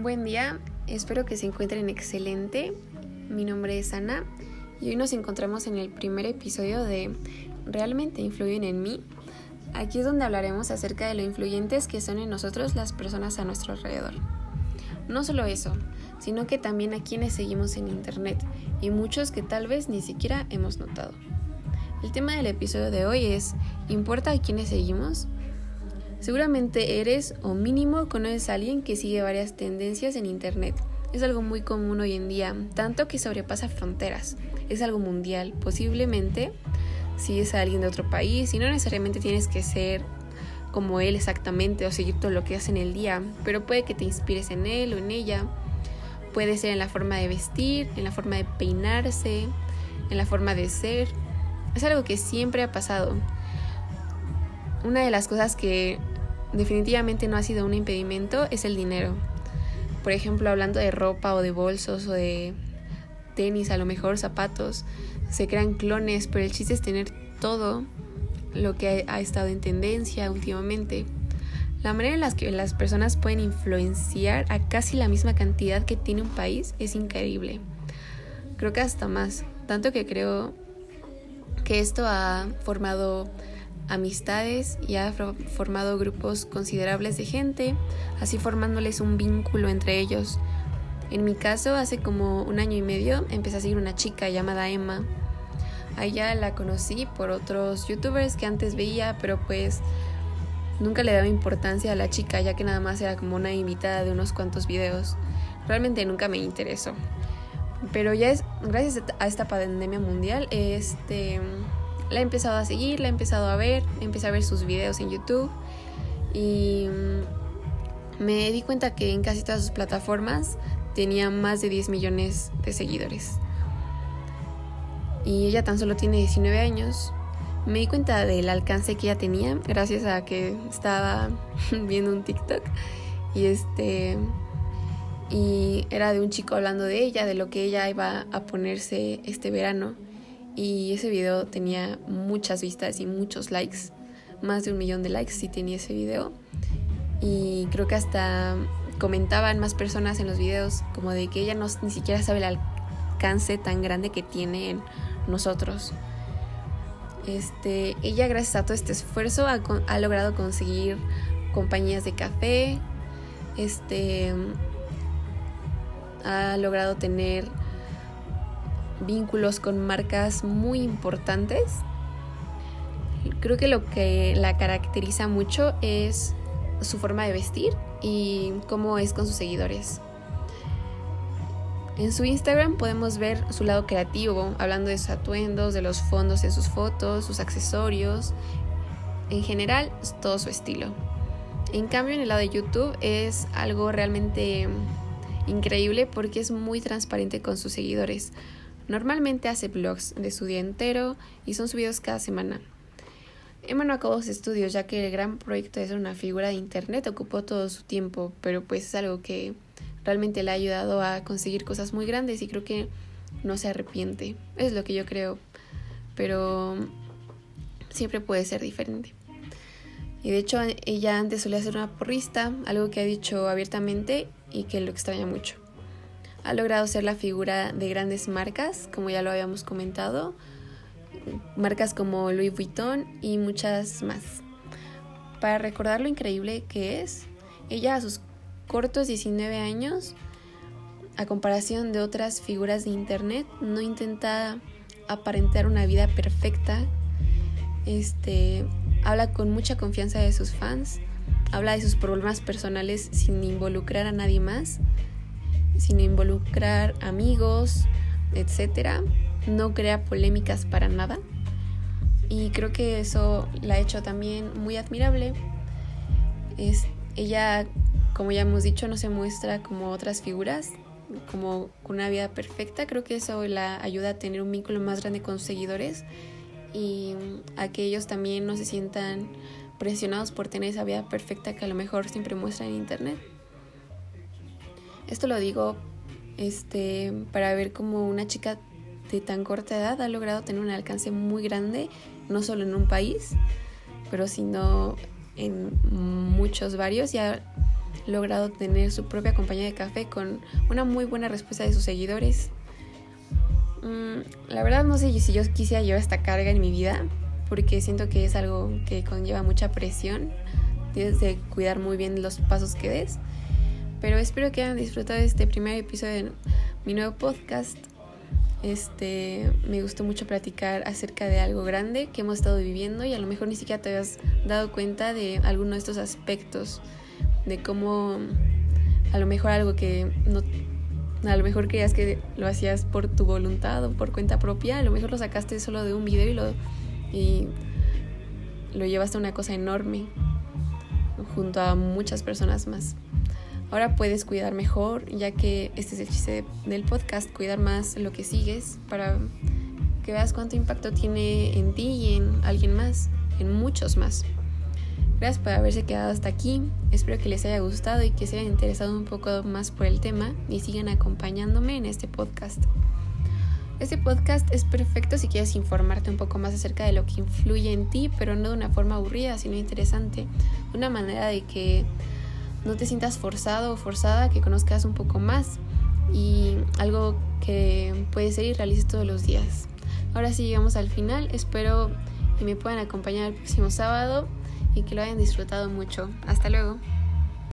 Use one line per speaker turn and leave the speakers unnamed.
Buen día, espero que se encuentren excelente. Mi nombre es Ana y hoy nos encontramos en el primer episodio de ¿Realmente influyen en mí? Aquí es donde hablaremos acerca de lo influyentes que son en nosotros las personas a nuestro alrededor. No solo eso, sino que también a quienes seguimos en Internet y muchos que tal vez ni siquiera hemos notado. El tema del episodio de hoy es ¿Importa a quienes seguimos? Seguramente eres o mínimo conoces a alguien que sigue varias tendencias en Internet. Es algo muy común hoy en día, tanto que sobrepasa fronteras. Es algo mundial. Posiblemente si es alguien de otro país y no necesariamente tienes que ser como él exactamente o seguir todo lo que hace en el día, pero puede que te inspires en él o en ella. Puede ser en la forma de vestir, en la forma de peinarse, en la forma de ser. Es algo que siempre ha pasado. Una de las cosas que definitivamente no ha sido un impedimento es el dinero. Por ejemplo, hablando de ropa o de bolsos o de tenis, a lo mejor zapatos, se crean clones, pero el chiste es tener todo lo que ha estado en tendencia últimamente. La manera en la que las personas pueden influenciar a casi la misma cantidad que tiene un país es increíble. Creo que hasta más. Tanto que creo que esto ha formado amistades y ha formado grupos considerables de gente, así formándoles un vínculo entre ellos. En mi caso, hace como un año y medio empecé a seguir una chica llamada Emma. A ella la conocí por otros youtubers que antes veía, pero pues nunca le daba importancia a la chica, ya que nada más era como una invitada de unos cuantos videos. Realmente nunca me interesó. Pero ya es gracias a esta pandemia mundial, este la he empezado a seguir, la he empezado a ver, empecé a ver sus videos en YouTube y mm, me di cuenta que en casi todas sus plataformas tenía más de 10 millones de seguidores. Y ella tan solo tiene 19 años. Me di cuenta del alcance que ella tenía gracias a que estaba viendo un TikTok y este y era de un chico hablando de ella, de lo que ella iba a ponerse este verano y ese video tenía muchas vistas y muchos likes, más de un millón de likes sí tenía ese video y creo que hasta comentaban más personas en los videos como de que ella no, ni siquiera sabe el alcance tan grande que tiene en nosotros. Este, ella gracias a todo este esfuerzo ha, ha logrado conseguir compañías de café, este, ha logrado tener vínculos con marcas muy importantes. Creo que lo que la caracteriza mucho es su forma de vestir y cómo es con sus seguidores. En su Instagram podemos ver su lado creativo, hablando de sus atuendos, de los fondos de sus fotos, sus accesorios, en general todo su estilo. En cambio en el lado de YouTube es algo realmente increíble porque es muy transparente con sus seguidores. Normalmente hace vlogs de su día entero y son subidos cada semana. Emma no acabó sus estudios ya que el gran proyecto de ser una figura de internet ocupó todo su tiempo, pero pues es algo que realmente le ha ayudado a conseguir cosas muy grandes y creo que no se arrepiente. Es lo que yo creo, pero siempre puede ser diferente. Y de hecho ella antes solía ser una porrista, algo que ha dicho abiertamente y que lo extraña mucho. Ha logrado ser la figura de grandes marcas, como ya lo habíamos comentado, marcas como Louis Vuitton y muchas más. Para recordar lo increíble que es, ella a sus cortos 19 años, a comparación de otras figuras de internet, no intenta aparentar una vida perfecta. Este, habla con mucha confianza de sus fans, habla de sus problemas personales sin involucrar a nadie más sin involucrar amigos, etc. No crea polémicas para nada. Y creo que eso la ha hecho también muy admirable. Es, ella, como ya hemos dicho, no se muestra como otras figuras, como una vida perfecta. Creo que eso la ayuda a tener un vínculo más grande con seguidores y a que ellos también no se sientan presionados por tener esa vida perfecta que a lo mejor siempre muestra en internet. Esto lo digo este, para ver cómo una chica de tan corta edad ha logrado tener un alcance muy grande, no solo en un país, pero sino en muchos varios y ha logrado tener su propia compañía de café con una muy buena respuesta de sus seguidores. Mm, la verdad no sé si yo quisiera llevar esta carga en mi vida, porque siento que es algo que conlleva mucha presión. Tienes de cuidar muy bien los pasos que des. Pero espero que hayan disfrutado de este primer episodio de mi nuevo podcast. Este, me gustó mucho platicar acerca de algo grande que hemos estado viviendo y a lo mejor ni siquiera te habías dado cuenta de alguno de estos aspectos, de cómo a lo mejor algo que no a lo mejor creías que lo hacías por tu voluntad o por cuenta propia, a lo mejor lo sacaste solo de un video y lo y lo llevaste a una cosa enorme junto a muchas personas más. Ahora puedes cuidar mejor, ya que este es el chiste del podcast, cuidar más lo que sigues para que veas cuánto impacto tiene en ti y en alguien más, en muchos más. Gracias por haberse quedado hasta aquí. Espero que les haya gustado y que se hayan interesado un poco más por el tema y sigan acompañándome en este podcast. Este podcast es perfecto si quieres informarte un poco más acerca de lo que influye en ti, pero no de una forma aburrida, sino interesante. Una manera de que no te sientas forzado o forzada, que conozcas un poco más y algo que puedes ser y realices todos los días. Ahora sí llegamos al final, espero que me puedan acompañar el próximo sábado y que lo hayan disfrutado mucho. Hasta luego.